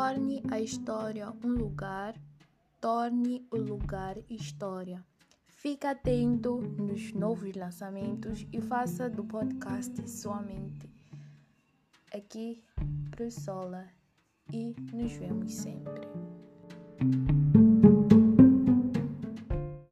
Torne a história um lugar, torne o lugar história. Fique atento nos novos lançamentos e faça do podcast sua mente. Aqui, Sola, e nos vemos sempre.